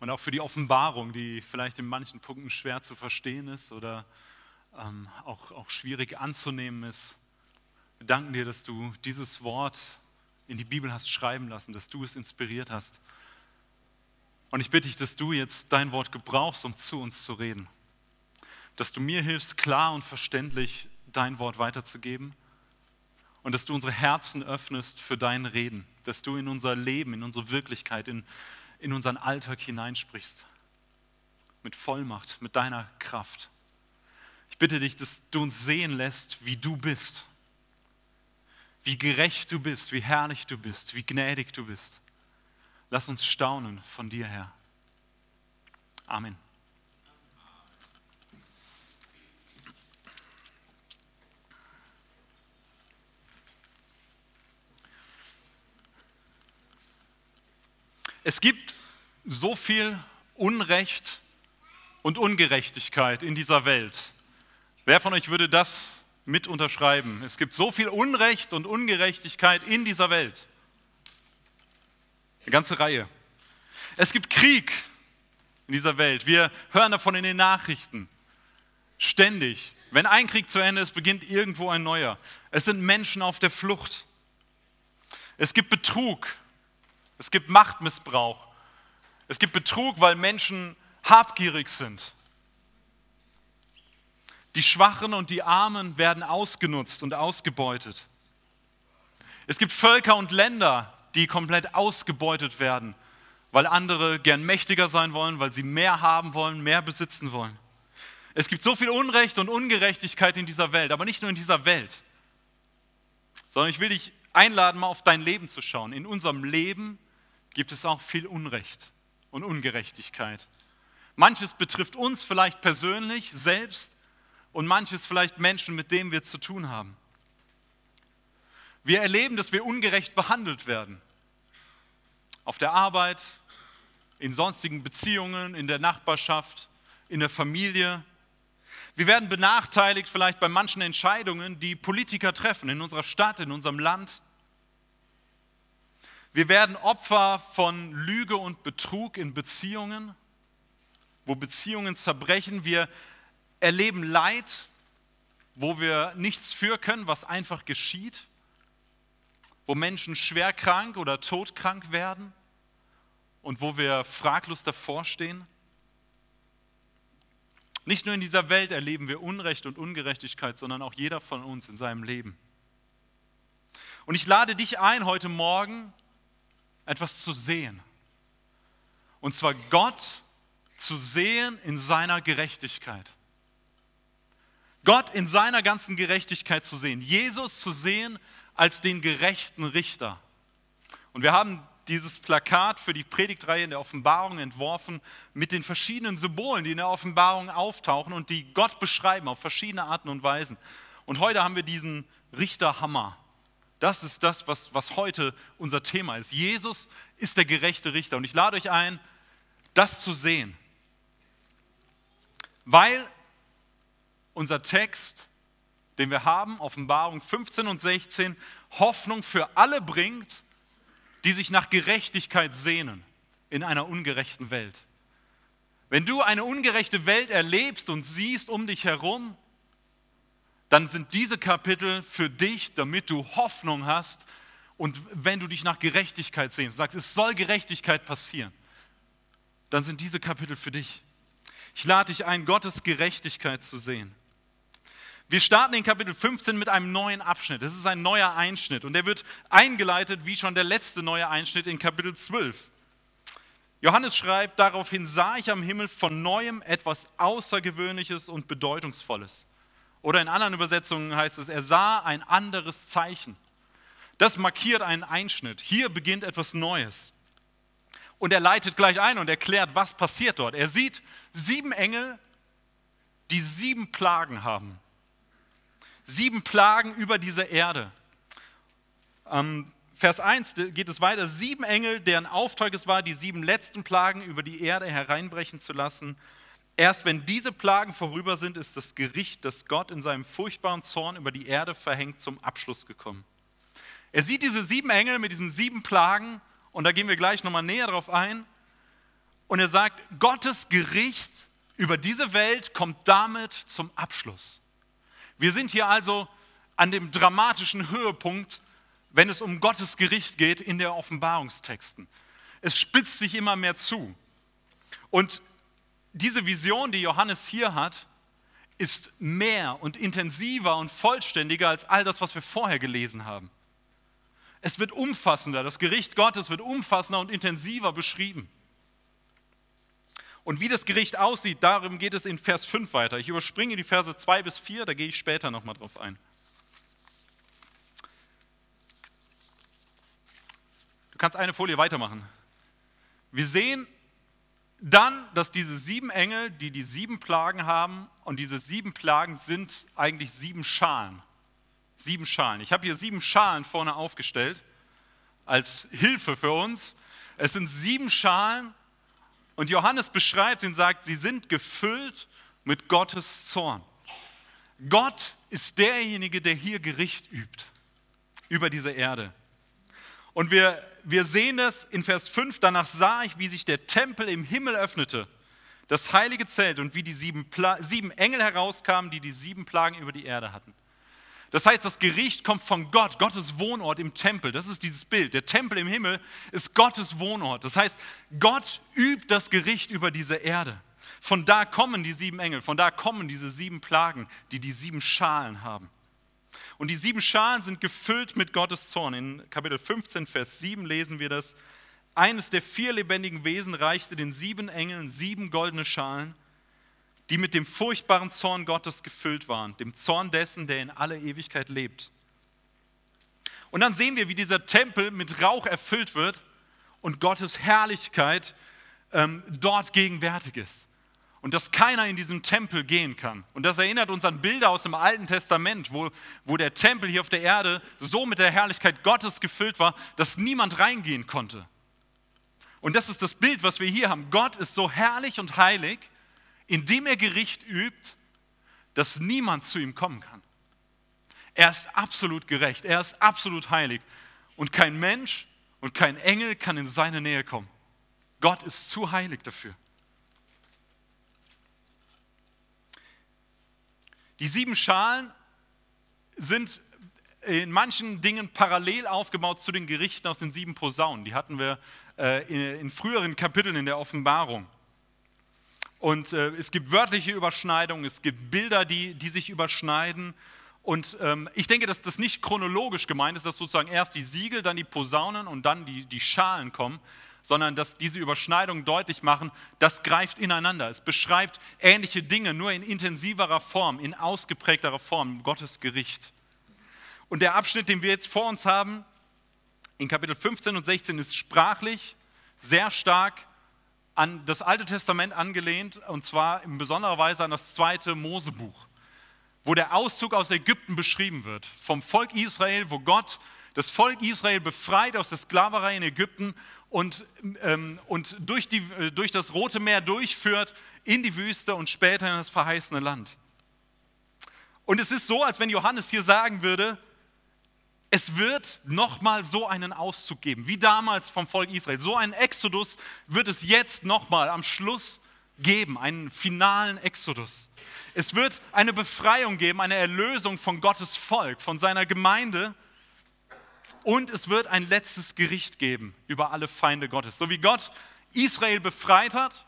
und auch für die Offenbarung, die vielleicht in manchen Punkten schwer zu verstehen ist oder ähm, auch, auch schwierig anzunehmen ist. Wir danken dir, dass du dieses Wort in die Bibel hast schreiben lassen, dass du es inspiriert hast. Und ich bitte dich, dass du jetzt dein Wort gebrauchst, um zu uns zu reden. Dass du mir hilfst, klar und verständlich dein Wort weiterzugeben. Und dass du unsere Herzen öffnest für dein Reden. Dass du in unser Leben, in unsere Wirklichkeit, in, in unseren Alltag hineinsprichst. Mit Vollmacht, mit deiner Kraft. Ich bitte dich, dass du uns sehen lässt, wie du bist. Wie gerecht du bist, wie herrlich du bist, wie gnädig du bist. Lass uns staunen von dir her. Amen. Es gibt so viel Unrecht und Ungerechtigkeit in dieser Welt. Wer von euch würde das mit unterschreiben? Es gibt so viel Unrecht und Ungerechtigkeit in dieser Welt. Eine ganze Reihe. Es gibt Krieg in dieser Welt. Wir hören davon in den Nachrichten. Ständig. Wenn ein Krieg zu Ende ist, beginnt irgendwo ein neuer. Es sind Menschen auf der Flucht. Es gibt Betrug. Es gibt Machtmissbrauch. Es gibt Betrug, weil Menschen habgierig sind. Die Schwachen und die Armen werden ausgenutzt und ausgebeutet. Es gibt Völker und Länder, die komplett ausgebeutet werden, weil andere gern mächtiger sein wollen, weil sie mehr haben wollen, mehr besitzen wollen. Es gibt so viel Unrecht und Ungerechtigkeit in dieser Welt, aber nicht nur in dieser Welt, sondern ich will dich einladen, mal auf dein Leben zu schauen. In unserem Leben gibt es auch viel Unrecht und Ungerechtigkeit. Manches betrifft uns vielleicht persönlich selbst und manches vielleicht Menschen, mit denen wir zu tun haben. Wir erleben, dass wir ungerecht behandelt werden. Auf der Arbeit, in sonstigen Beziehungen, in der Nachbarschaft, in der Familie. Wir werden benachteiligt vielleicht bei manchen Entscheidungen, die Politiker treffen in unserer Stadt, in unserem Land. Wir werden Opfer von Lüge und Betrug in Beziehungen, wo Beziehungen zerbrechen. Wir erleben Leid, wo wir nichts für können, was einfach geschieht wo Menschen schwer krank oder todkrank werden und wo wir fraglos davor stehen? Nicht nur in dieser Welt erleben wir Unrecht und Ungerechtigkeit, sondern auch jeder von uns in seinem Leben. Und ich lade dich ein, heute Morgen etwas zu sehen. Und zwar Gott zu sehen in seiner Gerechtigkeit. Gott in seiner ganzen Gerechtigkeit zu sehen. Jesus zu sehen als den gerechten Richter. Und wir haben dieses Plakat für die Predigtreihe in der Offenbarung entworfen mit den verschiedenen Symbolen, die in der Offenbarung auftauchen und die Gott beschreiben auf verschiedene Arten und Weisen. Und heute haben wir diesen Richterhammer. Das ist das, was, was heute unser Thema ist. Jesus ist der gerechte Richter. Und ich lade euch ein, das zu sehen. Weil unser Text den wir haben, Offenbarung 15 und 16, Hoffnung für alle bringt, die sich nach Gerechtigkeit sehnen in einer ungerechten Welt. Wenn du eine ungerechte Welt erlebst und siehst um dich herum, dann sind diese Kapitel für dich, damit du Hoffnung hast und wenn du dich nach Gerechtigkeit sehnst, sagst, es soll Gerechtigkeit passieren, dann sind diese Kapitel für dich. Ich lade dich ein, Gottes Gerechtigkeit zu sehen. Wir starten in Kapitel 15 mit einem neuen Abschnitt. Das ist ein neuer Einschnitt und der wird eingeleitet wie schon der letzte neue Einschnitt in Kapitel 12. Johannes schreibt, daraufhin sah ich am Himmel von neuem etwas Außergewöhnliches und Bedeutungsvolles. Oder in anderen Übersetzungen heißt es, er sah ein anderes Zeichen. Das markiert einen Einschnitt. Hier beginnt etwas Neues. Und er leitet gleich ein und erklärt, was passiert dort. Er sieht sieben Engel, die sieben Plagen haben sieben Plagen über diese Erde. Ähm, Vers 1 geht es weiter. Sieben Engel, deren Auftrag es war, die sieben letzten Plagen über die Erde hereinbrechen zu lassen. Erst wenn diese Plagen vorüber sind, ist das Gericht, das Gott in seinem furchtbaren Zorn über die Erde verhängt, zum Abschluss gekommen. Er sieht diese sieben Engel mit diesen sieben Plagen und da gehen wir gleich nochmal näher drauf ein. Und er sagt, Gottes Gericht über diese Welt kommt damit zum Abschluss. Wir sind hier also an dem dramatischen Höhepunkt, wenn es um Gottes Gericht geht in der Offenbarungstexten. Es spitzt sich immer mehr zu. Und diese Vision, die Johannes hier hat, ist mehr und intensiver und vollständiger als all das, was wir vorher gelesen haben. Es wird umfassender, das Gericht Gottes wird umfassender und intensiver beschrieben. Und wie das Gericht aussieht, darum geht es in Vers 5 weiter. Ich überspringe die Verse 2 bis 4, da gehe ich später nochmal drauf ein. Du kannst eine Folie weitermachen. Wir sehen dann, dass diese sieben Engel, die die sieben Plagen haben, und diese sieben Plagen sind eigentlich sieben Schalen. Sieben Schalen. Ich habe hier sieben Schalen vorne aufgestellt als Hilfe für uns. Es sind sieben Schalen und Johannes beschreibt und sagt, sie sind gefüllt mit Gottes Zorn. Gott ist derjenige, der hier Gericht übt über diese Erde. Und wir, wir sehen es in Vers 5, danach sah ich, wie sich der Tempel im Himmel öffnete, das heilige Zelt und wie die sieben, sieben Engel herauskamen, die die sieben Plagen über die Erde hatten. Das heißt, das Gericht kommt von Gott, Gottes Wohnort im Tempel. Das ist dieses Bild. Der Tempel im Himmel ist Gottes Wohnort. Das heißt, Gott übt das Gericht über diese Erde. Von da kommen die sieben Engel, von da kommen diese sieben Plagen, die die sieben Schalen haben. Und die sieben Schalen sind gefüllt mit Gottes Zorn. In Kapitel 15, Vers 7 lesen wir das. Eines der vier lebendigen Wesen reichte den sieben Engeln sieben goldene Schalen, die mit dem furchtbaren Zorn Gottes gefüllt waren, dem Zorn dessen, der in alle Ewigkeit lebt. Und dann sehen wir, wie dieser Tempel mit Rauch erfüllt wird und Gottes Herrlichkeit ähm, dort gegenwärtig ist und dass keiner in diesen Tempel gehen kann. Und das erinnert uns an Bilder aus dem Alten Testament, wo, wo der Tempel hier auf der Erde so mit der Herrlichkeit Gottes gefüllt war, dass niemand reingehen konnte. Und das ist das Bild, was wir hier haben. Gott ist so herrlich und heilig, indem er Gericht übt, dass niemand zu ihm kommen kann. Er ist absolut gerecht, er ist absolut heilig. Und kein Mensch und kein Engel kann in seine Nähe kommen. Gott ist zu heilig dafür. Die sieben Schalen sind in manchen Dingen parallel aufgebaut zu den Gerichten aus den sieben Posaunen. Die hatten wir äh, in, früheren Kapiteln in der Offenbarung. Und äh, es gibt wörtliche Überschneidungen, es gibt Bilder, die, die sich überschneiden. Und ähm, ich denke, dass das nicht chronologisch gemeint ist, dass sozusagen erst die Siegel, dann die Posaunen und dann die, die Schalen kommen, sondern dass diese Überschneidungen deutlich machen, das greift ineinander. Es beschreibt ähnliche Dinge, nur in intensiverer Form, in ausgeprägterer Form, Gottes Gericht. Und der Abschnitt, den wir jetzt vor uns haben, in Kapitel 15 und 16, ist sprachlich sehr stark an das Alte Testament angelehnt, und zwar in besonderer Weise an das zweite Mosebuch, wo der Auszug aus Ägypten beschrieben wird, vom Volk Israel, wo Gott das Volk Israel befreit aus der Sklaverei in Ägypten und, ähm, und durch, die, äh, durch das Rote Meer durchführt in die Wüste und später in das verheißene Land. Und es ist so, als wenn Johannes hier sagen würde, es wird nochmal so einen Auszug geben, wie damals vom Volk Israel. So einen Exodus wird es jetzt nochmal am Schluss geben, einen finalen Exodus. Es wird eine Befreiung geben, eine Erlösung von Gottes Volk, von seiner Gemeinde und es wird ein letztes Gericht geben über alle Feinde Gottes. So wie Gott Israel befreit hat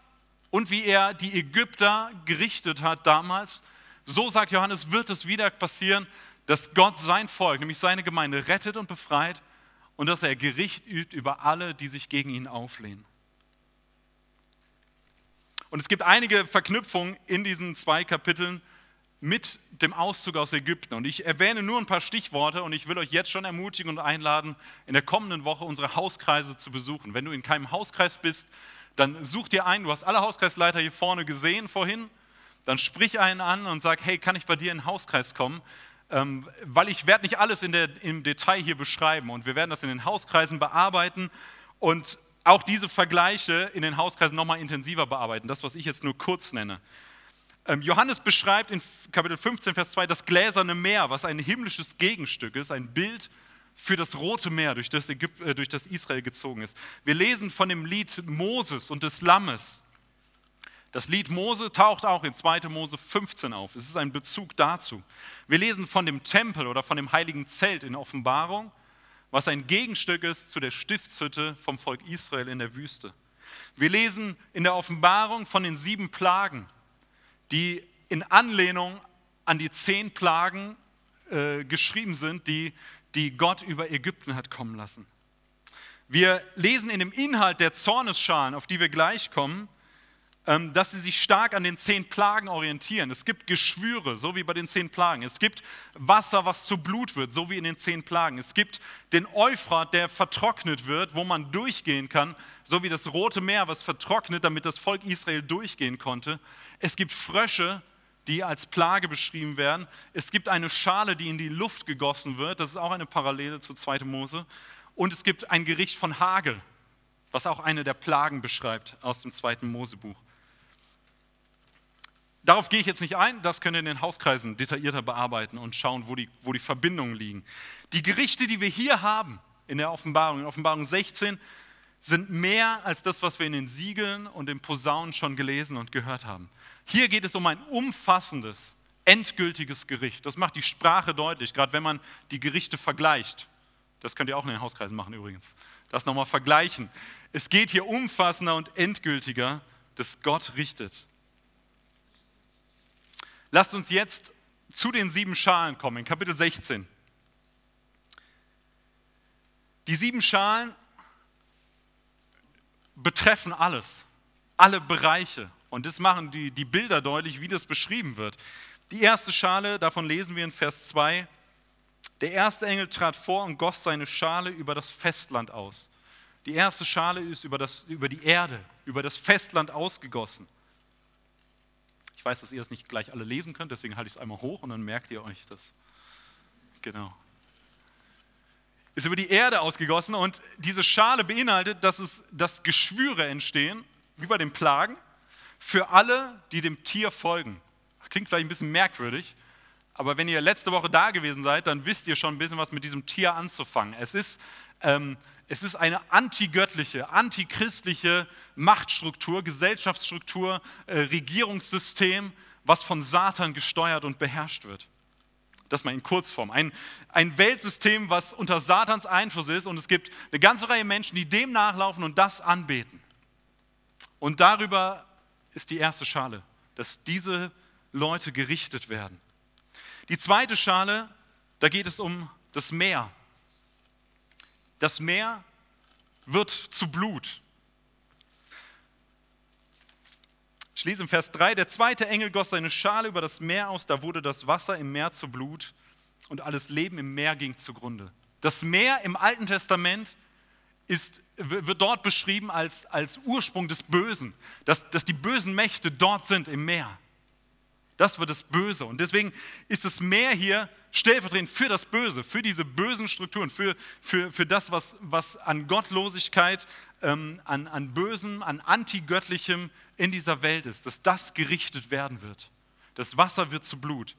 und wie er die Ägypter gerichtet hat damals, so sagt Johannes, wird es wieder passieren, dass Gott sein Volk, nämlich seine Gemeinde, rettet und befreit und dass er Gericht übt über alle, die sich gegen ihn auflehnen. Und es gibt einige Verknüpfungen in diesen zwei Kapiteln mit dem Auszug aus Ägypten. Und ich erwähne nur ein paar Stichworte und ich will euch jetzt schon ermutigen und einladen, in der kommenden Woche unsere Hauskreise zu besuchen. Wenn du in keinem Hauskreis bist, dann such dir einen. Du hast alle Hauskreisleiter hier vorne gesehen vorhin. Dann sprich einen an und sag, hey, kann ich bei dir in den Hauskreis kommen? Ähm, weil ich werde nicht alles der, im Detail hier beschreiben und wir werden das in den Hauskreisen bearbeiten und auch diese Vergleiche in den Hauskreisen nochmal intensiver bearbeiten. Das, was ich jetzt nur kurz nenne. Ähm, Johannes beschreibt in Kapitel 15, Vers 2 das gläserne Meer, was ein himmlisches Gegenstück ist, ein Bild für das Rote Meer, durch das, Ägypt, äh, durch das Israel gezogen ist. Wir lesen von dem Lied Moses und des Lammes. Das Lied Mose taucht auch in 2. Mose 15 auf. Es ist ein Bezug dazu. Wir lesen von dem Tempel oder von dem heiligen Zelt in Offenbarung, was ein Gegenstück ist zu der Stiftshütte vom Volk Israel in der Wüste. Wir lesen in der Offenbarung von den sieben Plagen, die in Anlehnung an die zehn Plagen äh, geschrieben sind, die, die Gott über Ägypten hat kommen lassen. Wir lesen in dem Inhalt der Zornesschalen, auf die wir gleich kommen, dass sie sich stark an den zehn Plagen orientieren. Es gibt Geschwüre, so wie bei den zehn Plagen. Es gibt Wasser, was zu Blut wird, so wie in den zehn Plagen. Es gibt den Euphrat, der vertrocknet wird, wo man durchgehen kann, so wie das Rote Meer, was vertrocknet, damit das Volk Israel durchgehen konnte. Es gibt Frösche, die als Plage beschrieben werden. Es gibt eine Schale, die in die Luft gegossen wird. Das ist auch eine Parallele zu 2. Mose. Und es gibt ein Gericht von Hagel, was auch eine der Plagen beschreibt aus dem 2. Mosebuch. Darauf gehe ich jetzt nicht ein, das könnt ihr in den Hauskreisen detaillierter bearbeiten und schauen, wo die, wo die Verbindungen liegen. Die Gerichte, die wir hier haben in der Offenbarung, in Offenbarung 16, sind mehr als das, was wir in den Siegeln und den Posaunen schon gelesen und gehört haben. Hier geht es um ein umfassendes, endgültiges Gericht. Das macht die Sprache deutlich, gerade wenn man die Gerichte vergleicht. Das könnt ihr auch in den Hauskreisen machen übrigens. Das nochmal vergleichen. Es geht hier umfassender und endgültiger, dass Gott richtet. Lasst uns jetzt zu den sieben Schalen kommen, in Kapitel 16. Die sieben Schalen betreffen alles, alle Bereiche. Und das machen die, die Bilder deutlich, wie das beschrieben wird. Die erste Schale, davon lesen wir in Vers 2. Der erste Engel trat vor und goss seine Schale über das Festland aus. Die erste Schale ist über, das, über die Erde, über das Festland ausgegossen. Ich weiß, dass ihr es nicht gleich alle lesen könnt, deswegen halte ich es einmal hoch und dann merkt ihr euch das. Genau. Ist über die Erde ausgegossen und diese Schale beinhaltet, dass, es, dass Geschwüre entstehen, wie bei den Plagen, für alle, die dem Tier folgen. Das klingt vielleicht ein bisschen merkwürdig, aber wenn ihr letzte Woche da gewesen seid, dann wisst ihr schon ein bisschen was mit diesem Tier anzufangen. Es ist ähm, es ist eine antigöttliche, antichristliche Machtstruktur, Gesellschaftsstruktur, äh, Regierungssystem, was von Satan gesteuert und beherrscht wird. Das mal in Kurzform. Ein, ein Weltsystem, was unter Satans Einfluss ist und es gibt eine ganze Reihe Menschen, die dem nachlaufen und das anbeten. Und darüber ist die erste Schale, dass diese Leute gerichtet werden. Die zweite Schale, da geht es um das Meer, das Meer wird zu Blut. Ich lese im Vers 3, der zweite Engel goss seine Schale über das Meer aus, da wurde das Wasser im Meer zu Blut und alles Leben im Meer ging zugrunde. Das Meer im Alten Testament ist, wird dort beschrieben als, als Ursprung des Bösen, dass, dass die bösen Mächte dort sind im Meer. Das wird das Böse. Und deswegen ist das Meer hier stellvertretend für das Böse, für diese bösen Strukturen, für, für, für das, was, was an Gottlosigkeit, ähm, an, an Bösem, an Antigöttlichem in dieser Welt ist, dass das gerichtet werden wird. Das Wasser wird zu Blut.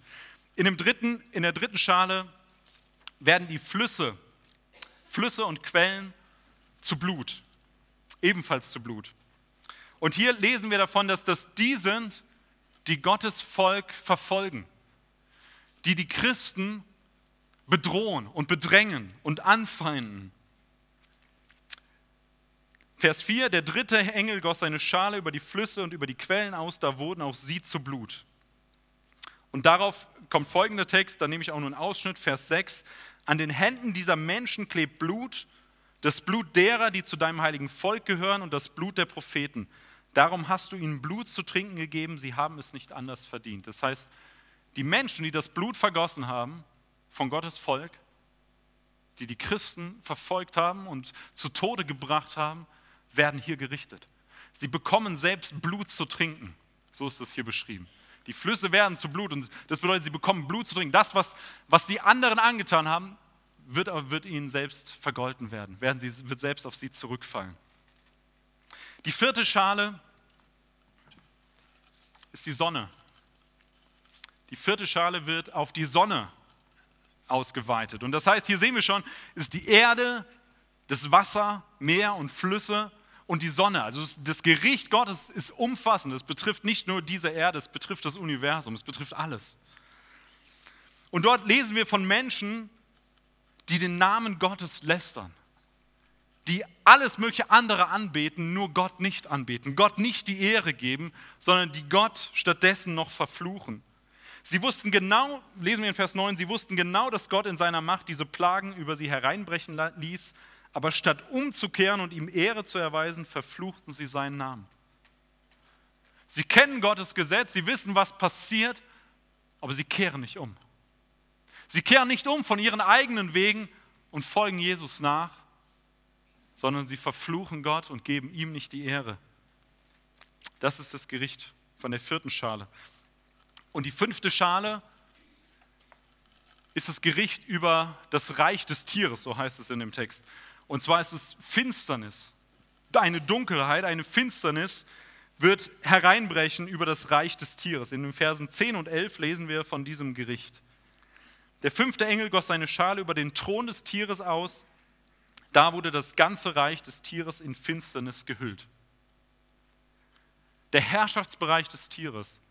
In, dem dritten, in der dritten Schale werden die Flüsse, Flüsse und Quellen zu Blut, ebenfalls zu Blut. Und hier lesen wir davon, dass das die sind, die Gottes Volk verfolgen, die die Christen bedrohen und bedrängen und anfeinden. Vers 4, der dritte Engel goss seine Schale über die Flüsse und über die Quellen aus, da wurden auch sie zu Blut. Und darauf kommt folgender Text, da nehme ich auch nur einen Ausschnitt, Vers 6. An den Händen dieser Menschen klebt Blut, das Blut derer, die zu deinem heiligen Volk gehören und das Blut der Propheten. Darum hast du ihnen Blut zu trinken gegeben, sie haben es nicht anders verdient. Das heißt, die Menschen, die das Blut vergossen haben von Gottes Volk, die die Christen verfolgt haben und zu Tode gebracht haben, werden hier gerichtet. Sie bekommen selbst Blut zu trinken. So ist es hier beschrieben. Die Flüsse werden zu Blut und das bedeutet, sie bekommen Blut zu trinken. Das, was, was die anderen angetan haben, wird, wird ihnen selbst vergolten werden, werden sie, wird selbst auf sie zurückfallen. Die vierte Schale ist die Sonne. Die vierte Schale wird auf die Sonne ausgeweitet. Und das heißt, hier sehen wir schon, ist die Erde, das Wasser, Meer und Flüsse und die Sonne. Also das Gericht Gottes ist umfassend. Es betrifft nicht nur diese Erde, es betrifft das Universum, es betrifft alles. Und dort lesen wir von Menschen, die den Namen Gottes lästern, die alles mögliche andere anbeten, nur Gott nicht anbeten, Gott nicht die Ehre geben, sondern die Gott stattdessen noch verfluchen. Sie wussten genau, lesen wir in Vers 9, sie wussten genau, dass Gott in seiner Macht diese Plagen über sie hereinbrechen ließ, aber statt umzukehren und ihm Ehre zu erweisen, verfluchten sie seinen Namen. Sie kennen Gottes Gesetz, sie wissen, was passiert, aber sie kehren nicht um. Sie kehren nicht um von ihren eigenen Wegen und folgen Jesus nach, sondern sie verfluchen Gott und geben ihm nicht die Ehre. Das ist das Gericht von der vierten Schale. Und die fünfte Schale ist das Gericht über das Reich des Tieres, so heißt es in dem Text. Und zwar ist es Finsternis. Eine Dunkelheit, eine Finsternis wird hereinbrechen über das Reich des Tieres. In den Versen 10 und 11 lesen wir von diesem Gericht. Der fünfte Engel goss seine Schale über den Thron des Tieres aus. Da wurde das ganze Reich des Tieres in Finsternis gehüllt. Der Herrschaftsbereich des Tieres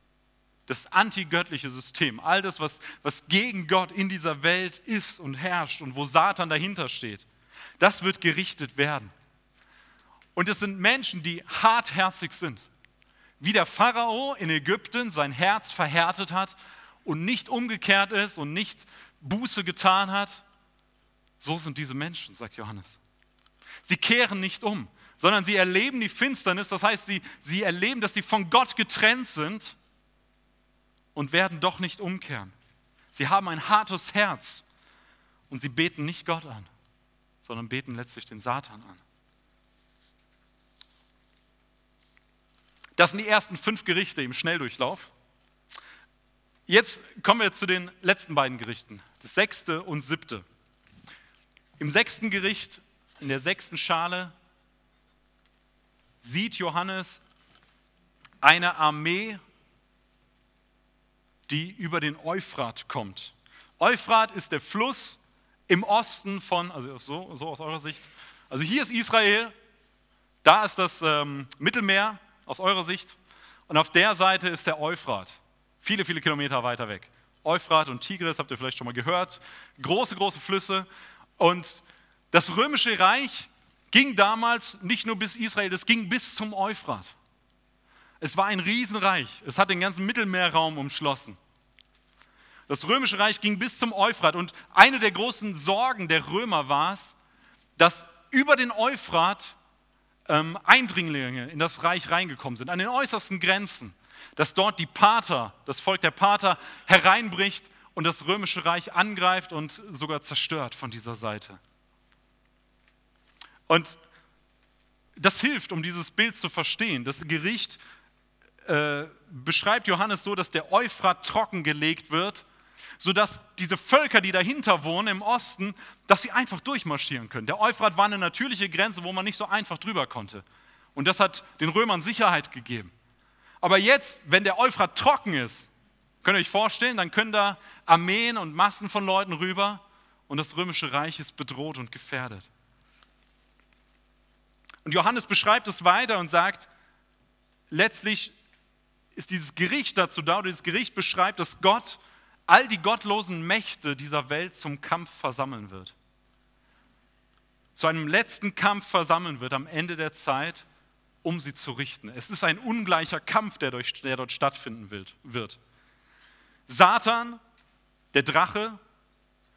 das antigöttliche System, all das, was, was gegen Gott in dieser Welt ist und herrscht und wo Satan dahinter steht, das wird gerichtet werden. Und es sind Menschen, die hartherzig sind. Wie der Pharao in Ägypten sein Herz verhärtet hat und nicht umgekehrt ist und nicht Buße getan hat, so sind diese Menschen, sagt Johannes. Sie kehren nicht um, sondern sie erleben die Finsternis, das heißt, sie, sie erleben, dass sie von Gott getrennt sind und werden doch nicht umkehren. Sie haben ein hartes Herz und sie beten nicht Gott an, sondern beten letztlich den Satan an. Das sind die ersten fünf Gerichte im Schnelldurchlauf. Jetzt kommen wir zu den letzten beiden Gerichten, das sechste und siebte. Im sechsten Gericht, in der sechsten Schale, sieht Johannes eine Armee die über den Euphrat kommt. Euphrat ist der Fluss im Osten von, also so, so aus eurer Sicht, also hier ist Israel, da ist das ähm, Mittelmeer aus eurer Sicht und auf der Seite ist der Euphrat, viele, viele Kilometer weiter weg. Euphrat und Tigris habt ihr vielleicht schon mal gehört, große, große Flüsse und das römische Reich ging damals nicht nur bis Israel, es ging bis zum Euphrat. Es war ein Riesenreich. Es hat den ganzen Mittelmeerraum umschlossen. Das römische Reich ging bis zum Euphrat und eine der großen Sorgen der Römer war es, dass über den Euphrat ähm, Eindringlinge in das Reich reingekommen sind, an den äußersten Grenzen, dass dort die Pater, das Volk der Pater hereinbricht und das römische Reich angreift und sogar zerstört von dieser Seite. Und das hilft, um dieses Bild zu verstehen. Das Gericht äh, beschreibt Johannes so, dass der Euphrat trockengelegt wird, sodass diese Völker, die dahinter wohnen im Osten, dass sie einfach durchmarschieren können. Der Euphrat war eine natürliche Grenze, wo man nicht so einfach drüber konnte. Und das hat den Römern Sicherheit gegeben. Aber jetzt, wenn der Euphrat trocken ist, könnt ihr euch vorstellen, dann können da Armeen und Massen von Leuten rüber und das römische Reich ist bedroht und gefährdet. Und Johannes beschreibt es weiter und sagt, letztlich ist dieses Gericht dazu da, dieses Gericht beschreibt, dass Gott all die gottlosen Mächte dieser Welt zum Kampf versammeln wird. Zu einem letzten Kampf versammeln wird am Ende der Zeit, um sie zu richten. Es ist ein ungleicher Kampf, der, durch, der dort stattfinden wird. Satan, der Drache,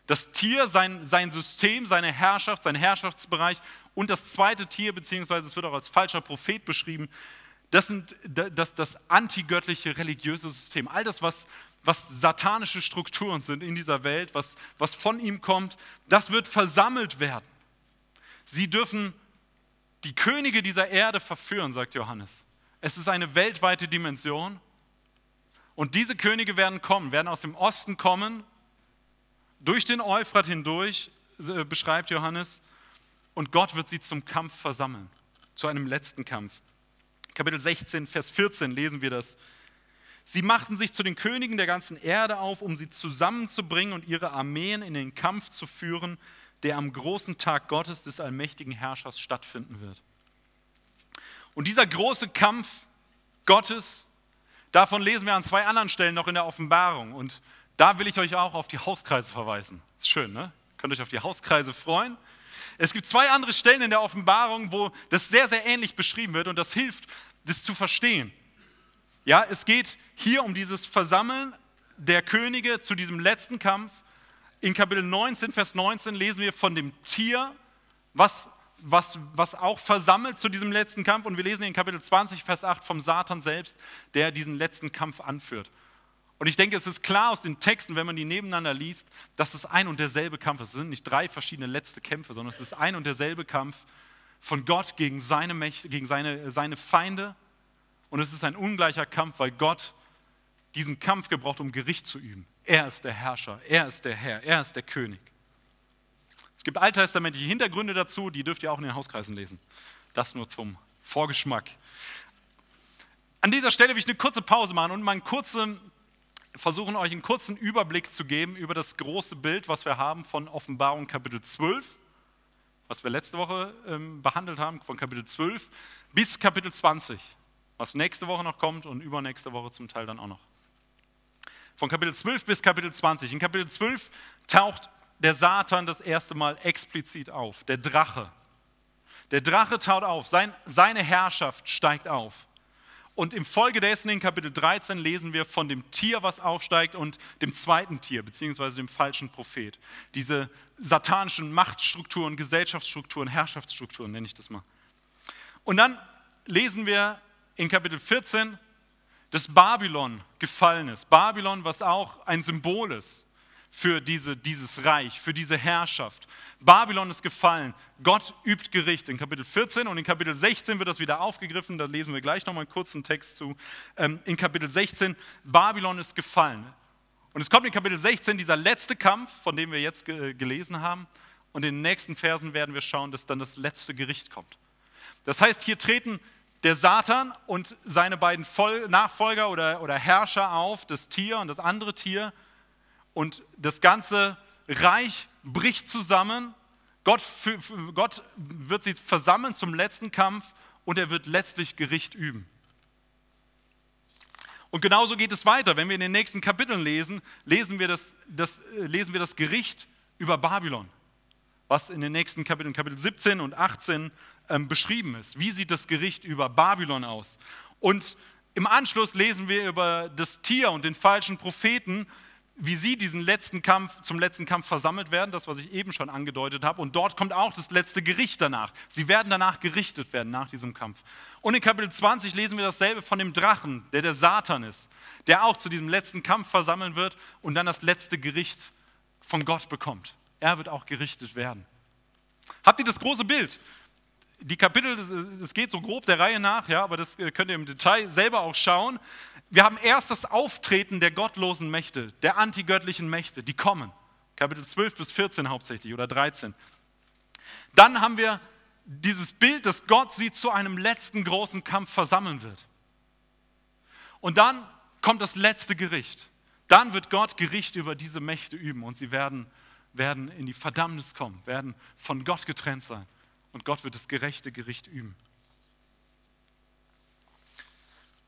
das Tier, sein, sein System, seine Herrschaft, sein Herrschaftsbereich und das zweite Tier, beziehungsweise es wird auch als falscher Prophet beschrieben, das sind das, das antigöttliche religiöse System. All das, was, was satanische Strukturen sind in dieser Welt, was, was von ihm kommt, das wird versammelt werden. Sie dürfen die Könige dieser Erde verführen, sagt Johannes. Es ist eine weltweite Dimension. Und diese Könige werden kommen, werden aus dem Osten kommen, durch den Euphrat hindurch, äh, beschreibt Johannes, und Gott wird sie zum Kampf versammeln, zu einem letzten Kampf. Kapitel 16, Vers 14 lesen wir das. Sie machten sich zu den Königen der ganzen Erde auf, um sie zusammenzubringen und ihre Armeen in den Kampf zu führen, der am großen Tag Gottes des allmächtigen Herrschers stattfinden wird. Und dieser große Kampf Gottes, davon lesen wir an zwei anderen Stellen noch in der Offenbarung. Und da will ich euch auch auf die Hauskreise verweisen. Ist schön, ne? Könnt euch auf die Hauskreise freuen. Es gibt zwei andere Stellen in der Offenbarung, wo das sehr, sehr ähnlich beschrieben wird und das hilft, das zu verstehen. Ja, es geht hier um dieses Versammeln der Könige zu diesem letzten Kampf. In Kapitel 19, Vers 19 lesen wir von dem Tier, was, was, was auch versammelt zu diesem letzten Kampf. Und wir lesen in Kapitel 20, Vers 8 vom Satan selbst, der diesen letzten Kampf anführt. Und ich denke, es ist klar aus den Texten, wenn man die nebeneinander liest, dass es ein und derselbe Kampf ist. Es sind nicht drei verschiedene letzte Kämpfe, sondern es ist ein und derselbe Kampf von Gott gegen seine, Mächte, gegen seine, seine Feinde. Und es ist ein ungleicher Kampf, weil Gott diesen Kampf gebraucht, um Gericht zu üben. Er ist der Herrscher, er ist der Herr, er ist der König. Es gibt alttestamentliche Hintergründe dazu, die dürft ihr auch in den Hauskreisen lesen. Das nur zum Vorgeschmack. An dieser Stelle will ich eine kurze Pause machen und mal einen kurzen versuchen euch einen kurzen Überblick zu geben über das große Bild, was wir haben von Offenbarung Kapitel 12, was wir letzte Woche ähm, behandelt haben, von Kapitel 12 bis Kapitel 20, was nächste Woche noch kommt und übernächste Woche zum Teil dann auch noch. Von Kapitel 12 bis Kapitel 20. In Kapitel 12 taucht der Satan das erste Mal explizit auf, der Drache. Der Drache taucht auf, sein, seine Herrschaft steigt auf. Und im Folge dessen in Kapitel 13 lesen wir von dem Tier, was aufsteigt, und dem zweiten Tier, beziehungsweise dem falschen Prophet. Diese satanischen Machtstrukturen, Gesellschaftsstrukturen, Herrschaftsstrukturen nenne ich das mal. Und dann lesen wir in Kapitel 14, dass Babylon gefallen ist. Babylon, was auch ein Symbol ist für diese, dieses Reich, für diese Herrschaft. Babylon ist gefallen. Gott übt Gericht. In Kapitel 14 und in Kapitel 16 wird das wieder aufgegriffen. Da lesen wir gleich nochmal einen kurzen Text zu. Ähm, in Kapitel 16, Babylon ist gefallen. Und es kommt in Kapitel 16 dieser letzte Kampf, von dem wir jetzt gelesen haben. Und in den nächsten Versen werden wir schauen, dass dann das letzte Gericht kommt. Das heißt, hier treten der Satan und seine beiden Nachfolger oder, oder Herrscher auf, das Tier und das andere Tier, und das ganze Reich bricht zusammen. Gott, Gott wird sie versammeln zum letzten Kampf und er wird letztlich Gericht üben. Und genauso geht es weiter. Wenn wir in den nächsten Kapiteln lesen, lesen wir das, das, lesen wir das Gericht über Babylon, was in den nächsten Kapiteln, Kapitel 17 und 18 ähm, beschrieben ist. Wie sieht das Gericht über Babylon aus? Und im Anschluss lesen wir über das Tier und den falschen Propheten, wie sie diesen letzten Kampf, zum letzten Kampf versammelt werden, das, was ich eben schon angedeutet habe. Und dort kommt auch das letzte Gericht danach. Sie werden danach gerichtet werden, nach diesem Kampf. Und in Kapitel 20 lesen wir dasselbe von dem Drachen, der der Satan ist, der auch zu diesem letzten Kampf versammeln wird und dann das letzte Gericht von Gott bekommt. Er wird auch gerichtet werden. Habt ihr das große Bild? Die Kapitel, es geht so grob der Reihe nach, ja, aber das könnt ihr im Detail selber auch schauen. Wir haben erst das Auftreten der gottlosen Mächte, der antigöttlichen Mächte, die kommen. Kapitel 12 bis 14 hauptsächlich oder 13. Dann haben wir dieses Bild, dass Gott sie zu einem letzten großen Kampf versammeln wird. Und dann kommt das letzte Gericht. Dann wird Gott Gericht über diese Mächte üben und sie werden, werden in die Verdammnis kommen, werden von Gott getrennt sein. Und Gott wird das gerechte Gericht üben.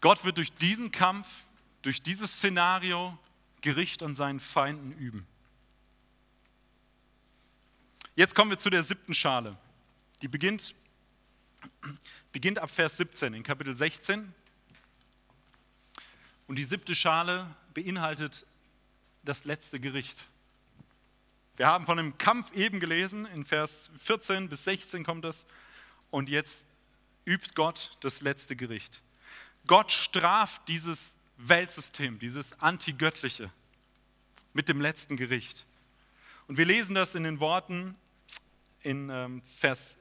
Gott wird durch diesen Kampf, durch dieses Szenario Gericht an seinen Feinden üben. Jetzt kommen wir zu der siebten Schale. Die beginnt, beginnt ab Vers 17 in Kapitel 16. Und die siebte Schale beinhaltet das letzte Gericht. Wir haben von dem Kampf eben gelesen, in Vers 14 bis 16 kommt das. Und jetzt übt Gott das letzte Gericht. Gott straft dieses Weltsystem, dieses Antigöttliche mit dem letzten Gericht. Und wir lesen das in den Worten in ähm, Vers,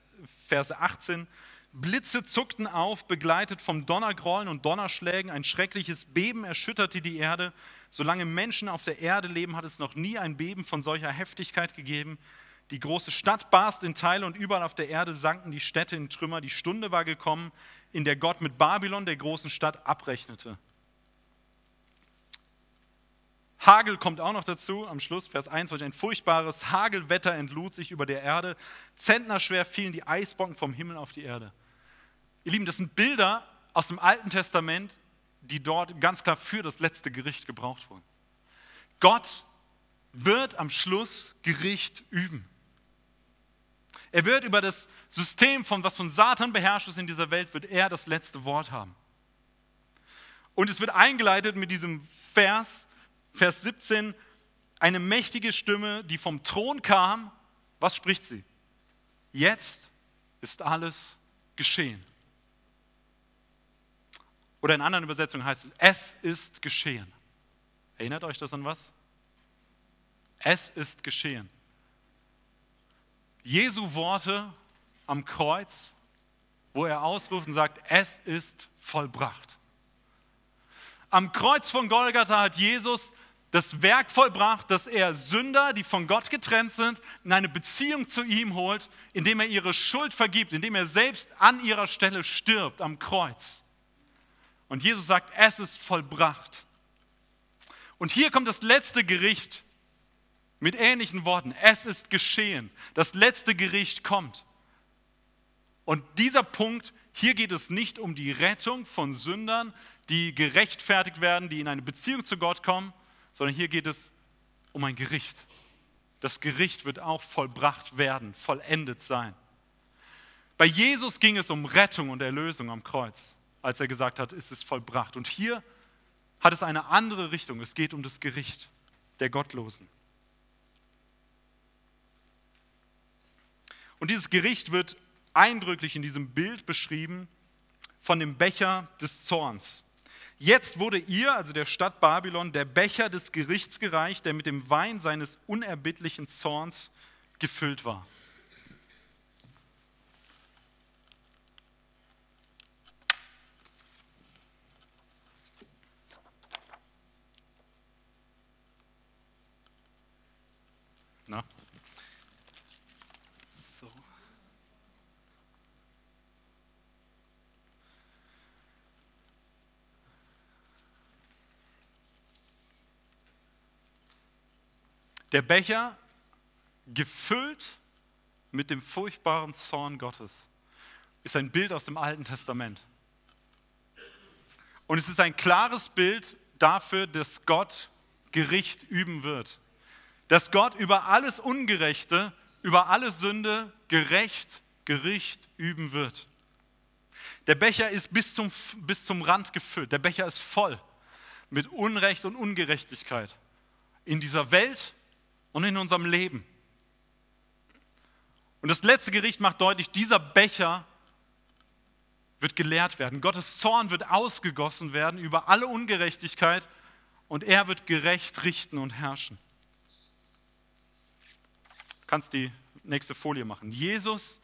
Verse 18. Blitze zuckten auf, begleitet vom Donnergrollen und Donnerschlägen. Ein schreckliches Beben erschütterte die Erde. Solange Menschen auf der Erde leben, hat es noch nie ein Beben von solcher Heftigkeit gegeben. Die große Stadt barst in Teile und überall auf der Erde sanken die Städte in Trümmer. Die Stunde war gekommen, in der Gott mit Babylon, der großen Stadt, abrechnete. Hagel kommt auch noch dazu, am Schluss, Vers 21, ein furchtbares Hagelwetter entlud sich über der Erde, zentnerschwer fielen die Eisbrocken vom Himmel auf die Erde. Ihr Lieben, das sind Bilder aus dem Alten Testament, die dort ganz klar für das letzte Gericht gebraucht wurden. Gott wird am Schluss Gericht üben. Er wird über das System, von was von Satan beherrscht ist in dieser Welt, wird er das letzte Wort haben. Und es wird eingeleitet mit diesem Vers, Vers 17, eine mächtige Stimme, die vom Thron kam. Was spricht sie? Jetzt ist alles geschehen. Oder in anderen Übersetzungen heißt es, es ist geschehen. Erinnert euch das an was? Es ist geschehen. Jesu Worte am Kreuz, wo er ausruft und sagt, es ist vollbracht. Am Kreuz von Golgatha hat Jesus das Werk vollbracht, dass er Sünder, die von Gott getrennt sind, in eine Beziehung zu ihm holt, indem er ihre Schuld vergibt, indem er selbst an ihrer Stelle stirbt am Kreuz. Und Jesus sagt, es ist vollbracht. Und hier kommt das letzte Gericht mit ähnlichen Worten. Es ist geschehen. Das letzte Gericht kommt. Und dieser Punkt, hier geht es nicht um die Rettung von Sündern, die gerechtfertigt werden, die in eine Beziehung zu Gott kommen, sondern hier geht es um ein Gericht. Das Gericht wird auch vollbracht werden, vollendet sein. Bei Jesus ging es um Rettung und Erlösung am Kreuz als er gesagt hat, es ist vollbracht. Und hier hat es eine andere Richtung. Es geht um das Gericht der Gottlosen. Und dieses Gericht wird eindrücklich in diesem Bild beschrieben von dem Becher des Zorns. Jetzt wurde ihr, also der Stadt Babylon, der Becher des Gerichts gereicht, der mit dem Wein seines unerbittlichen Zorns gefüllt war. Der Becher gefüllt mit dem furchtbaren Zorn Gottes ist ein Bild aus dem Alten Testament. Und es ist ein klares Bild dafür, dass Gott Gericht üben wird dass Gott über alles Ungerechte, über alle Sünde gerecht Gericht üben wird. Der Becher ist bis zum, bis zum Rand gefüllt. Der Becher ist voll mit Unrecht und Ungerechtigkeit in dieser Welt und in unserem Leben. Und das letzte Gericht macht deutlich, dieser Becher wird geleert werden. Gottes Zorn wird ausgegossen werden über alle Ungerechtigkeit und er wird gerecht richten und herrschen kannst die nächste Folie machen. Jesus,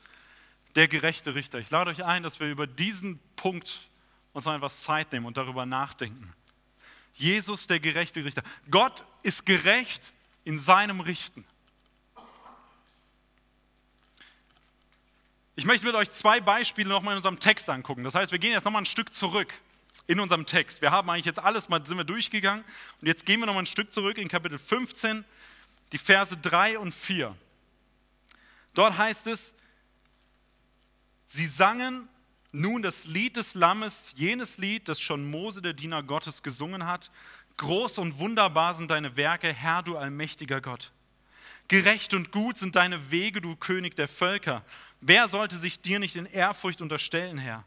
der gerechte Richter. Ich lade euch ein, dass wir über diesen Punkt uns mal etwas Zeit nehmen und darüber nachdenken. Jesus, der gerechte Richter. Gott ist gerecht in seinem Richten. Ich möchte mit euch zwei Beispiele nochmal in unserem Text angucken. Das heißt, wir gehen jetzt nochmal ein Stück zurück in unserem Text. Wir haben eigentlich jetzt alles mal, sind wir durchgegangen und jetzt gehen wir nochmal ein Stück zurück in Kapitel 15, die Verse 3 und 4. Dort heißt es, sie sangen nun das Lied des Lammes, jenes Lied, das schon Mose, der Diener Gottes, gesungen hat. Groß und wunderbar sind deine Werke, Herr, du allmächtiger Gott. Gerecht und gut sind deine Wege, du König der Völker. Wer sollte sich dir nicht in Ehrfurcht unterstellen, Herr?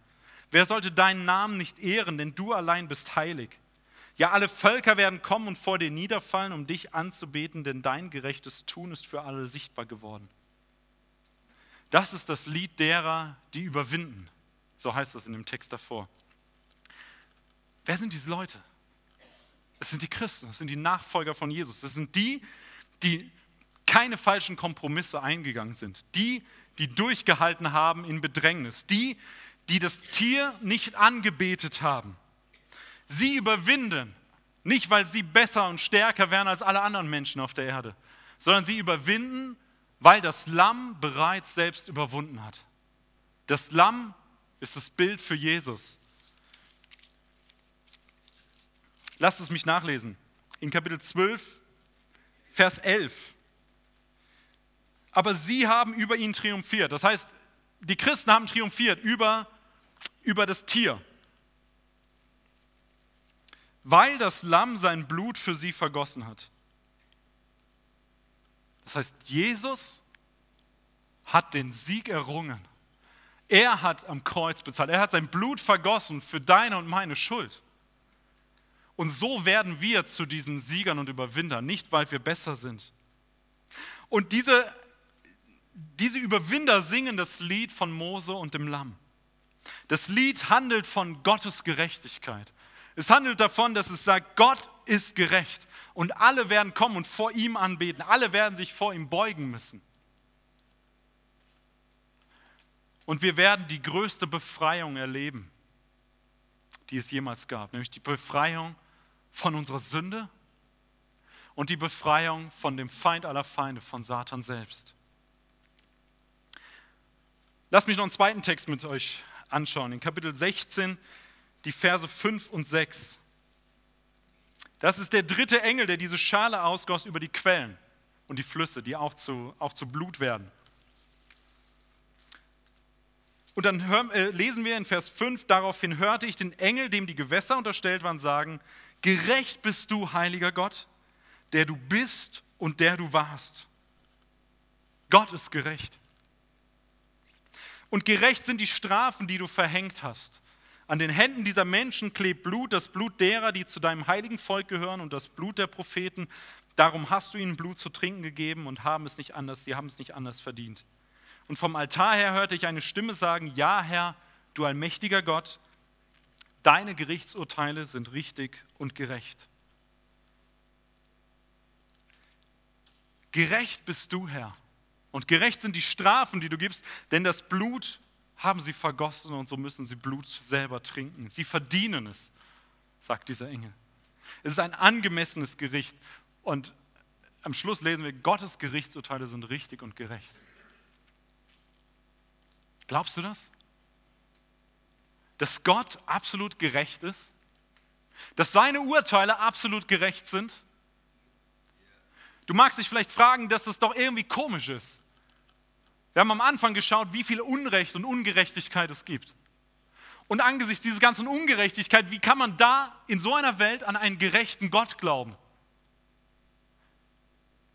Wer sollte deinen Namen nicht ehren, denn du allein bist heilig. Ja, alle Völker werden kommen und vor dir niederfallen, um dich anzubeten, denn dein gerechtes Tun ist für alle sichtbar geworden. Das ist das Lied derer, die überwinden. So heißt das in dem Text davor. Wer sind diese Leute? Es sind die Christen, es sind die Nachfolger von Jesus. Es sind die, die keine falschen Kompromisse eingegangen sind. Die, die durchgehalten haben in Bedrängnis. Die, die das Tier nicht angebetet haben. Sie überwinden, nicht weil sie besser und stärker wären als alle anderen Menschen auf der Erde, sondern sie überwinden, weil das Lamm bereits selbst überwunden hat. Das Lamm ist das Bild für Jesus. Lasst es mich nachlesen. in Kapitel 12, Vers 11. Aber sie haben über ihn triumphiert. Das heißt, die Christen haben triumphiert über, über das Tier, weil das Lamm sein Blut für sie vergossen hat. Das heißt, Jesus hat den Sieg errungen. Er hat am Kreuz bezahlt. Er hat sein Blut vergossen für deine und meine Schuld. Und so werden wir zu diesen Siegern und Überwindern, nicht weil wir besser sind. Und diese, diese Überwinder singen das Lied von Mose und dem Lamm. Das Lied handelt von Gottes Gerechtigkeit. Es handelt davon, dass es sagt, Gott ist gerecht und alle werden kommen und vor ihm anbeten. Alle werden sich vor ihm beugen müssen. Und wir werden die größte Befreiung erleben, die es jemals gab, nämlich die Befreiung von unserer Sünde und die Befreiung von dem Feind aller Feinde, von Satan selbst. Lasst mich noch einen zweiten Text mit euch anschauen, in Kapitel 16, die Verse 5 und 6. Das ist der dritte Engel, der diese Schale ausgoss über die Quellen und die Flüsse, die auch zu, auch zu Blut werden. Und dann hören, äh, lesen wir in Vers 5, daraufhin hörte ich den Engel, dem die Gewässer unterstellt waren, sagen, gerecht bist du, heiliger Gott, der du bist und der du warst. Gott ist gerecht. Und gerecht sind die Strafen, die du verhängt hast. An den Händen dieser Menschen klebt Blut, das Blut derer, die zu deinem heiligen Volk gehören und das Blut der Propheten. Darum hast du ihnen Blut zu trinken gegeben und haben es nicht anders, sie haben es nicht anders verdient. Und vom Altar her hörte ich eine Stimme sagen, ja Herr, du allmächtiger Gott, deine Gerichtsurteile sind richtig und gerecht. Gerecht bist du, Herr. Und gerecht sind die Strafen, die du gibst, denn das Blut haben sie vergossen und so müssen sie Blut selber trinken. Sie verdienen es, sagt dieser Engel. Es ist ein angemessenes Gericht und am Schluss lesen wir, Gottes Gerichtsurteile sind richtig und gerecht. Glaubst du das? Dass Gott absolut gerecht ist? Dass seine Urteile absolut gerecht sind? Du magst dich vielleicht fragen, dass das doch irgendwie komisch ist. Wir haben am Anfang geschaut, wie viel Unrecht und Ungerechtigkeit es gibt. Und angesichts dieser ganzen Ungerechtigkeit, wie kann man da in so einer Welt an einen gerechten Gott glauben?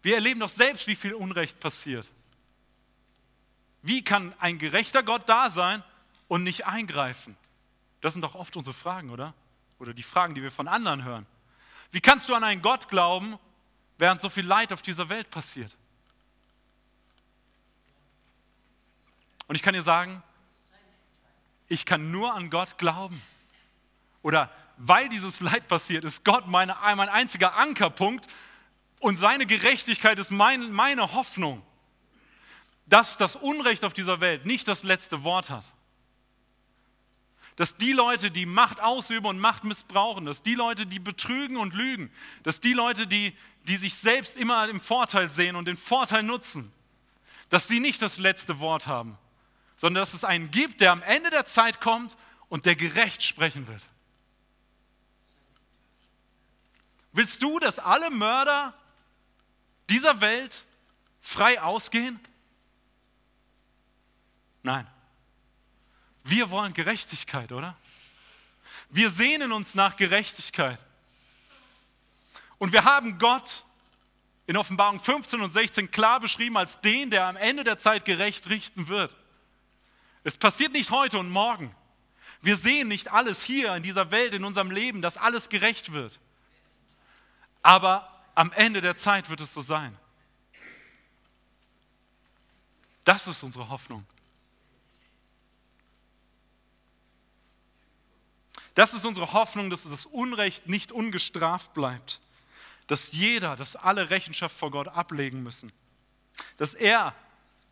Wir erleben doch selbst, wie viel Unrecht passiert. Wie kann ein gerechter Gott da sein und nicht eingreifen? Das sind doch oft unsere Fragen, oder? Oder die Fragen, die wir von anderen hören. Wie kannst du an einen Gott glauben, während so viel Leid auf dieser Welt passiert? Und ich kann dir sagen, ich kann nur an Gott glauben. Oder weil dieses Leid passiert, ist Gott meine, mein einziger Ankerpunkt und seine Gerechtigkeit ist mein, meine Hoffnung dass das Unrecht auf dieser Welt nicht das letzte Wort hat. Dass die Leute, die Macht ausüben und Macht missbrauchen, dass die Leute, die betrügen und lügen, dass die Leute, die, die sich selbst immer im Vorteil sehen und den Vorteil nutzen, dass sie nicht das letzte Wort haben, sondern dass es einen gibt, der am Ende der Zeit kommt und der gerecht sprechen wird. Willst du, dass alle Mörder dieser Welt frei ausgehen? Nein. Wir wollen Gerechtigkeit, oder? Wir sehnen uns nach Gerechtigkeit. Und wir haben Gott in Offenbarung 15 und 16 klar beschrieben als den, der am Ende der Zeit gerecht richten wird. Es passiert nicht heute und morgen. Wir sehen nicht alles hier in dieser Welt, in unserem Leben, dass alles gerecht wird. Aber am Ende der Zeit wird es so sein. Das ist unsere Hoffnung. Das ist unsere Hoffnung, dass das Unrecht nicht ungestraft bleibt. Dass jeder, dass alle Rechenschaft vor Gott ablegen müssen. Dass er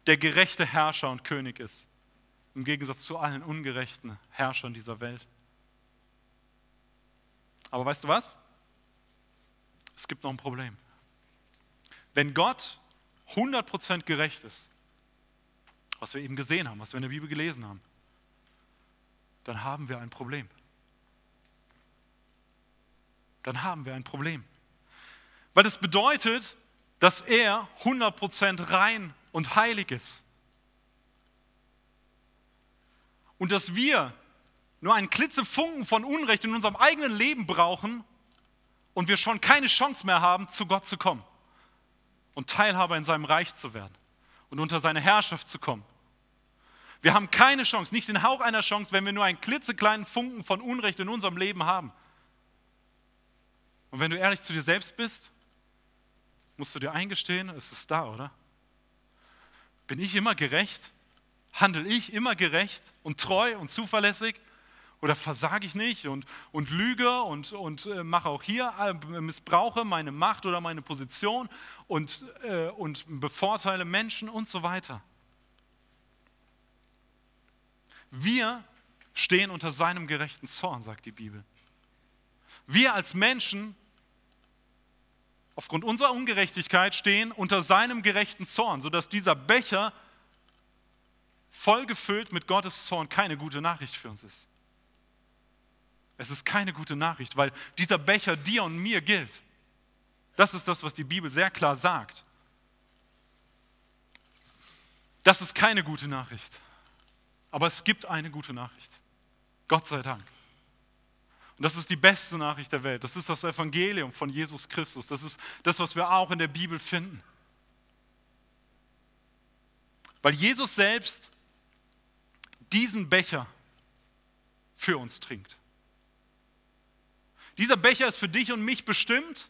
der gerechte Herrscher und König ist. Im Gegensatz zu allen ungerechten Herrschern dieser Welt. Aber weißt du was? Es gibt noch ein Problem. Wenn Gott 100% gerecht ist, was wir eben gesehen haben, was wir in der Bibel gelesen haben, dann haben wir ein Problem dann haben wir ein Problem. Weil das bedeutet, dass er 100% rein und heilig ist. Und dass wir nur einen Klitzefunken von Unrecht in unserem eigenen Leben brauchen und wir schon keine Chance mehr haben, zu Gott zu kommen und Teilhaber in seinem Reich zu werden und unter seine Herrschaft zu kommen. Wir haben keine Chance, nicht den Hauch einer Chance, wenn wir nur einen klitzekleinen Funken von Unrecht in unserem Leben haben. Und wenn du ehrlich zu dir selbst bist, musst du dir eingestehen, es ist da, oder? Bin ich immer gerecht? Handel ich immer gerecht und treu und zuverlässig? Oder versage ich nicht und, und lüge und, und äh, mache auch hier, äh, missbrauche meine Macht oder meine Position und, äh, und bevorteile Menschen und so weiter? Wir stehen unter seinem gerechten Zorn, sagt die Bibel. Wir als Menschen aufgrund unserer Ungerechtigkeit stehen unter seinem gerechten Zorn, sodass dieser Becher vollgefüllt mit Gottes Zorn keine gute Nachricht für uns ist. Es ist keine gute Nachricht, weil dieser Becher dir und mir gilt. Das ist das, was die Bibel sehr klar sagt. Das ist keine gute Nachricht. Aber es gibt eine gute Nachricht. Gott sei Dank. Und das ist die beste Nachricht der Welt. Das ist das Evangelium von Jesus Christus. Das ist das, was wir auch in der Bibel finden. Weil Jesus selbst diesen Becher für uns trinkt. Dieser Becher ist für dich und mich bestimmt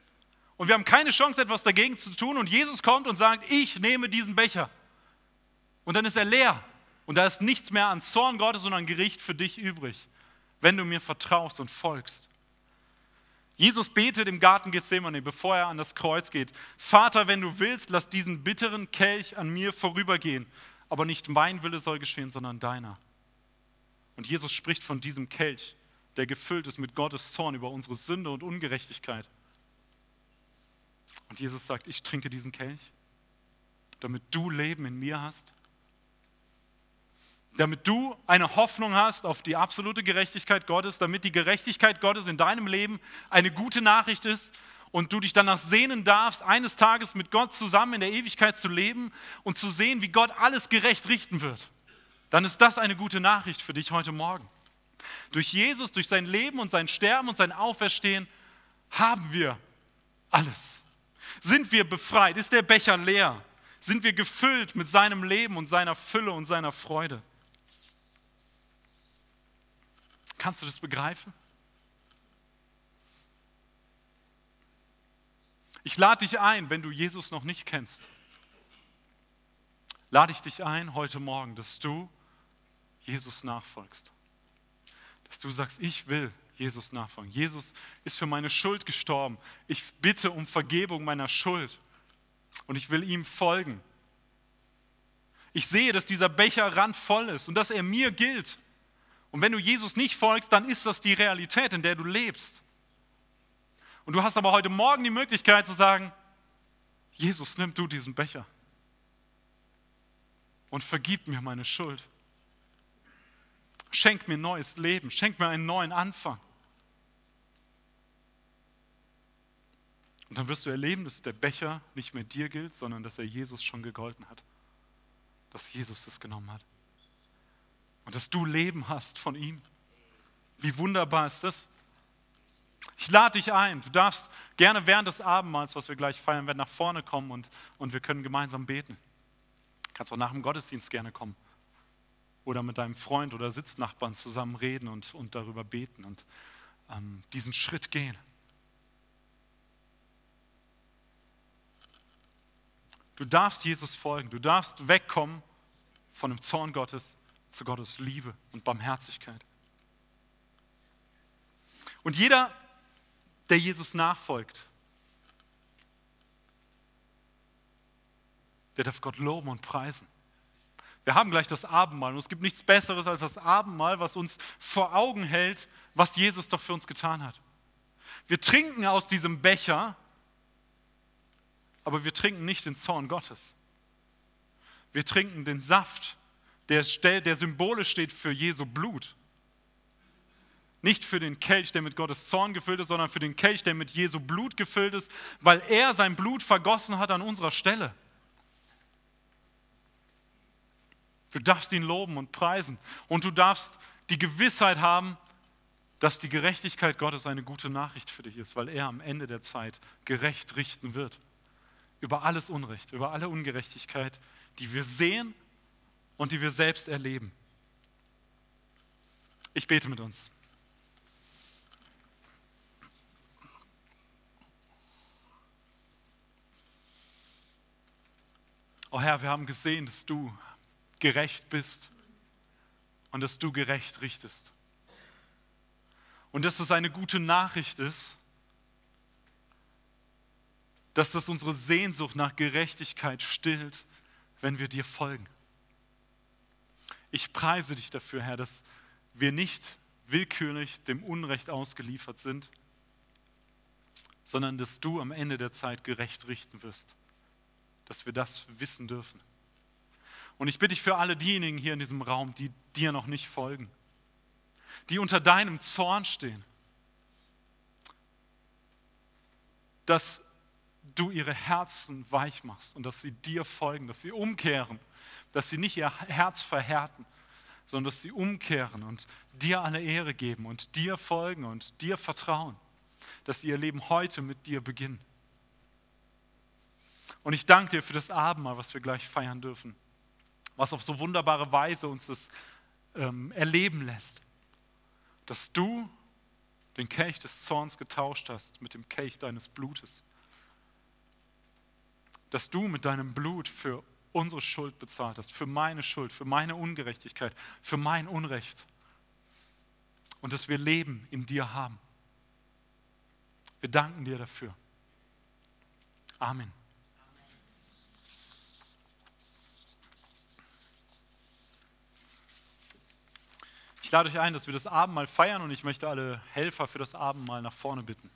und wir haben keine Chance, etwas dagegen zu tun. Und Jesus kommt und sagt, ich nehme diesen Becher. Und dann ist er leer. Und da ist nichts mehr an Zorn Gottes und an Gericht für dich übrig, wenn du mir vertraust und folgst. Jesus betet im Garten Gethsemane, bevor er an das Kreuz geht. Vater, wenn du willst, lass diesen bitteren Kelch an mir vorübergehen. Aber nicht mein Wille soll geschehen, sondern deiner. Und Jesus spricht von diesem Kelch, der gefüllt ist mit Gottes Zorn über unsere Sünde und Ungerechtigkeit. Und Jesus sagt, ich trinke diesen Kelch, damit du Leben in mir hast damit du eine Hoffnung hast auf die absolute Gerechtigkeit Gottes, damit die Gerechtigkeit Gottes in deinem Leben eine gute Nachricht ist und du dich danach sehnen darfst, eines Tages mit Gott zusammen in der Ewigkeit zu leben und zu sehen, wie Gott alles gerecht richten wird, dann ist das eine gute Nachricht für dich heute Morgen. Durch Jesus, durch sein Leben und sein Sterben und sein Auferstehen haben wir alles. Sind wir befreit? Ist der Becher leer? Sind wir gefüllt mit seinem Leben und seiner Fülle und seiner Freude? Kannst du das begreifen? Ich lade dich ein, wenn du Jesus noch nicht kennst, lade ich dich ein heute Morgen, dass du Jesus nachfolgst. Dass du sagst, ich will Jesus nachfolgen. Jesus ist für meine Schuld gestorben. Ich bitte um Vergebung meiner Schuld und ich will ihm folgen. Ich sehe, dass dieser Becher randvoll ist und dass er mir gilt. Und wenn du Jesus nicht folgst, dann ist das die Realität, in der du lebst. Und du hast aber heute Morgen die Möglichkeit zu sagen, Jesus, nimm du diesen Becher und vergib mir meine Schuld. Schenk mir neues Leben, schenk mir einen neuen Anfang. Und dann wirst du erleben, dass der Becher nicht mehr dir gilt, sondern dass er Jesus schon gegolten hat. Dass Jesus das genommen hat und dass du Leben hast von ihm. Wie wunderbar ist das? Ich lade dich ein. Du darfst gerne während des Abendmahls, was wir gleich feiern werden, nach vorne kommen und, und wir können gemeinsam beten. Du kannst auch nach dem Gottesdienst gerne kommen. Oder mit deinem Freund oder Sitznachbarn zusammen reden und, und darüber beten und ähm, diesen Schritt gehen. Du darfst Jesus folgen. Du darfst wegkommen von dem Zorn Gottes zu Gottes Liebe und Barmherzigkeit. Und jeder, der Jesus nachfolgt, der darf Gott loben und preisen. Wir haben gleich das Abendmahl und es gibt nichts Besseres als das Abendmahl, was uns vor Augen hält, was Jesus doch für uns getan hat. Wir trinken aus diesem Becher, aber wir trinken nicht den Zorn Gottes. Wir trinken den Saft der, der symbolisch steht für Jesu Blut. Nicht für den Kelch, der mit Gottes Zorn gefüllt ist, sondern für den Kelch, der mit Jesu Blut gefüllt ist, weil er sein Blut vergossen hat an unserer Stelle. Du darfst ihn loben und preisen und du darfst die Gewissheit haben, dass die Gerechtigkeit Gottes eine gute Nachricht für dich ist, weil er am Ende der Zeit gerecht richten wird. Über alles Unrecht, über alle Ungerechtigkeit, die wir sehen und die wir selbst erleben. Ich bete mit uns. Oh Herr, wir haben gesehen, dass du gerecht bist und dass du gerecht richtest. Und dass das eine gute Nachricht ist, dass das unsere Sehnsucht nach Gerechtigkeit stillt, wenn wir dir folgen. Ich preise dich dafür, Herr, dass wir nicht willkürlich dem Unrecht ausgeliefert sind, sondern dass du am Ende der Zeit gerecht richten wirst, dass wir das wissen dürfen. Und ich bitte dich für alle diejenigen hier in diesem Raum, die dir noch nicht folgen, die unter deinem Zorn stehen, dass du ihre Herzen weich machst und dass sie dir folgen, dass sie umkehren, dass sie nicht ihr Herz verhärten, sondern dass sie umkehren und dir alle Ehre geben und dir folgen und dir vertrauen, dass sie ihr Leben heute mit dir beginnen. Und ich danke dir für das Abendmahl, was wir gleich feiern dürfen, was auf so wunderbare Weise uns das ähm, erleben lässt dass du den Kelch des Zorns getauscht hast mit dem Kelch deines Blutes. Dass du mit deinem Blut für unsere Schuld bezahlt hast, für meine Schuld, für meine Ungerechtigkeit, für mein Unrecht. Und dass wir Leben in dir haben. Wir danken dir dafür. Amen. Ich lade euch ein, dass wir das Abendmahl feiern und ich möchte alle Helfer für das Abendmahl nach vorne bitten.